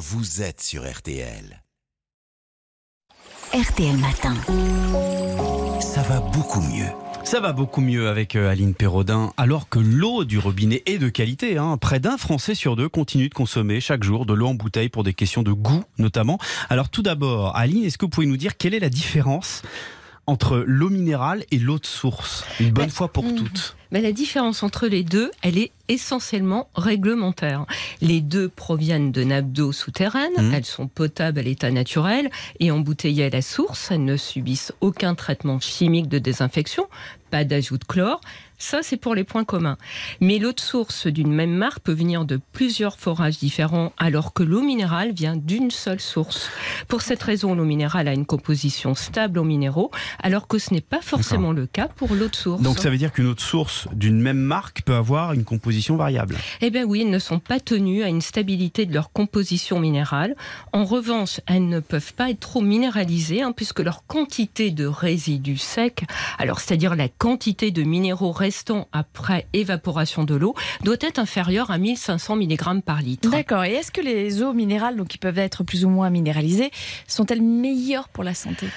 vous êtes sur RTL. RTL Matin. Ça va beaucoup mieux. Ça va beaucoup mieux avec euh, Aline Perraudin, alors que l'eau du robinet est de qualité. hein. Près d'un Français sur deux continue de consommer chaque jour de l'eau en bouteille pour des questions de goût notamment. Alors tout d'abord, Aline, est-ce que vous pouvez nous dire quelle est la différence entre l'eau minérale et l'eau de source? Une bonne Bah, fois pour mhm. toutes. Mais la différence entre les deux, elle est essentiellement réglementaire. Les deux proviennent de nappes d'eau souterraines, Mhm. elles sont potables à l'état naturel et embouteillées à la source, elles ne subissent aucun traitement chimique de désinfection, pas d'ajout de chlore. Ça, c'est pour les points communs. Mais l'eau de source d'une même marque peut venir de plusieurs forages différents, alors que l'eau minérale vient d'une seule source. Pour cette raison, l'eau minérale a une composition stable en minéraux, alors que ce n'est pas forcément le cas pour l'eau de source. Donc ça veut dire qu'une eau de source d'une même marque peut avoir une composition variable. Eh bien oui, elles ne sont pas tenues à une stabilité de leur composition minérale. En revanche, elles ne peuvent pas être trop minéralisées, hein, puisque leur quantité de résidus secs, alors c'est-à-dire la quantité de minéraux restants après évaporation de l'eau, doit être inférieure à 1500 mg par litre. D'accord. Et est-ce que les eaux minérales, donc qui peuvent être plus ou moins minéralisées, sont-elles meilleures pour la santé?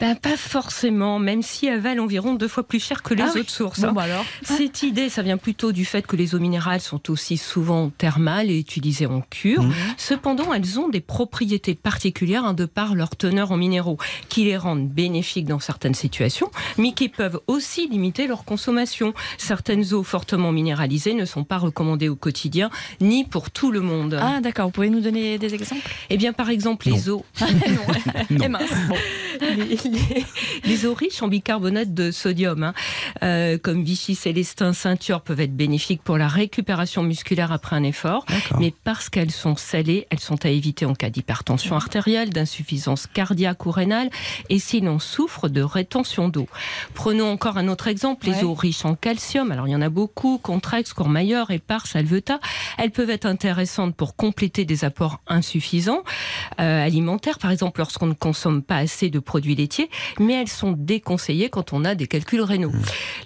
Ben, pas forcément, même si elles valent environ deux fois plus cher que les Ah eaux oui. de source. Bon, hein. bah alors. Cette idée, ça vient plutôt du fait que les eaux minérales sont aussi souvent thermales et utilisées en cure. Mhm. Cependant, elles ont des propriétés particulières hein, de par leur teneur en minéraux, qui les rendent bénéfiques dans certaines situations, mais qui peuvent aussi limiter leur consommation. Certaines eaux fortement minéralisées ne sont pas recommandées au quotidien, ni pour tout le monde. Ah, d'accord. Vous pouvez nous donner des exemples? Eh bien, par exemple, les eaux. Eh mince. Bon. les, les- les eaux riches en bicarbonate de sodium, hein, euh, comme Vichy, Célestin, Ceinture, peuvent être bénéfiques pour la récupération musculaire après un effort. Mais parce qu'elles sont salées, elles sont à éviter en cas d'hypertension artérielle, d'insuffisance cardiaque ou rénale, et si l'on souffre de rétention d'eau. Prenons encore un autre exemple, les Ouais. eaux riches en calcium. Alors il y en a beaucoup, Contrex, Courmayeur, Épar, Salvetat. Elles peuvent être intéressantes pour compléter des apports insuffisants euh, alimentaires, par exemple lorsqu'on ne consomme pas assez de produits laitiers, mais elles sont déconseillées quand on a des calculs rénaux.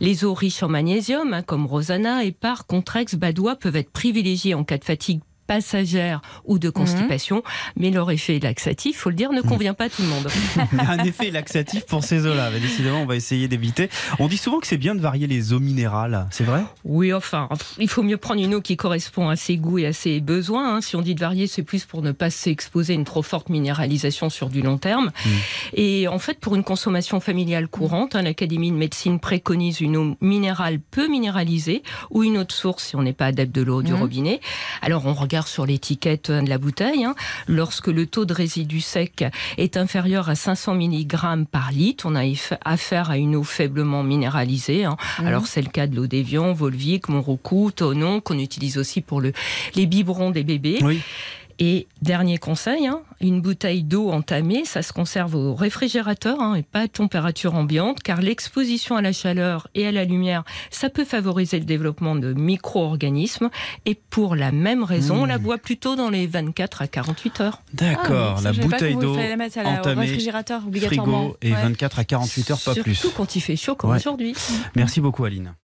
Les eaux riches en magnésium, hein, comme Rosanna, Épar, Contrex, Badois, peuvent être privilégiées en cas de fatigue passagère ou de constipation, mais leur effet laxatif, faut le dire, ne convient pas à tout le monde. Un effet laxatif pour ces eaux-là. Mais décidément, on va essayer d'éviter. On dit souvent que c'est bien de varier les eaux minérales. C'est vrai? Oui, enfin, il faut mieux prendre une eau qui correspond à ses goûts et à ses besoins. hein. Si on dit de varier, c'est plus pour ne pas s'exposer à une trop forte minéralisation sur du long terme. Et en fait, pour une consommation familiale courante, hein, l'Académie de médecine préconise une eau minérale peu minéralisée ou une eau de source si on n'est pas adepte de l'eau du Mhm. robinet. Alors, on regarde sur l'étiquette de la bouteille. hein. Lorsque le taux de résidus secs est inférieur à 500 mg par litre, on a affaire à une eau faiblement minéralisée. hein. Mhm. Alors, c'est le cas de l'eau-dévion, Volvic, Monroco, Tonon, qu'on utilise aussi pour le, les biberons des bébés. Oui. Et dernier conseil, hein, une bouteille d'eau entamée, ça se conserve au réfrigérateur hein, et pas à température ambiante, car l'exposition à la chaleur et à la lumière, ça peut favoriser le développement de micro-organismes. Et pour la même raison, on la boit plutôt dans les 24 à 48 heures. D'accord. Ah, la bouteille d'eau la- au entamée, réfrigérateur obligatoirement. frigo et Ouais. 24 à 48 heures, pas Surtout plus. quand il fait chaud comme Ouais. aujourd'hui. Merci beaucoup, Aline.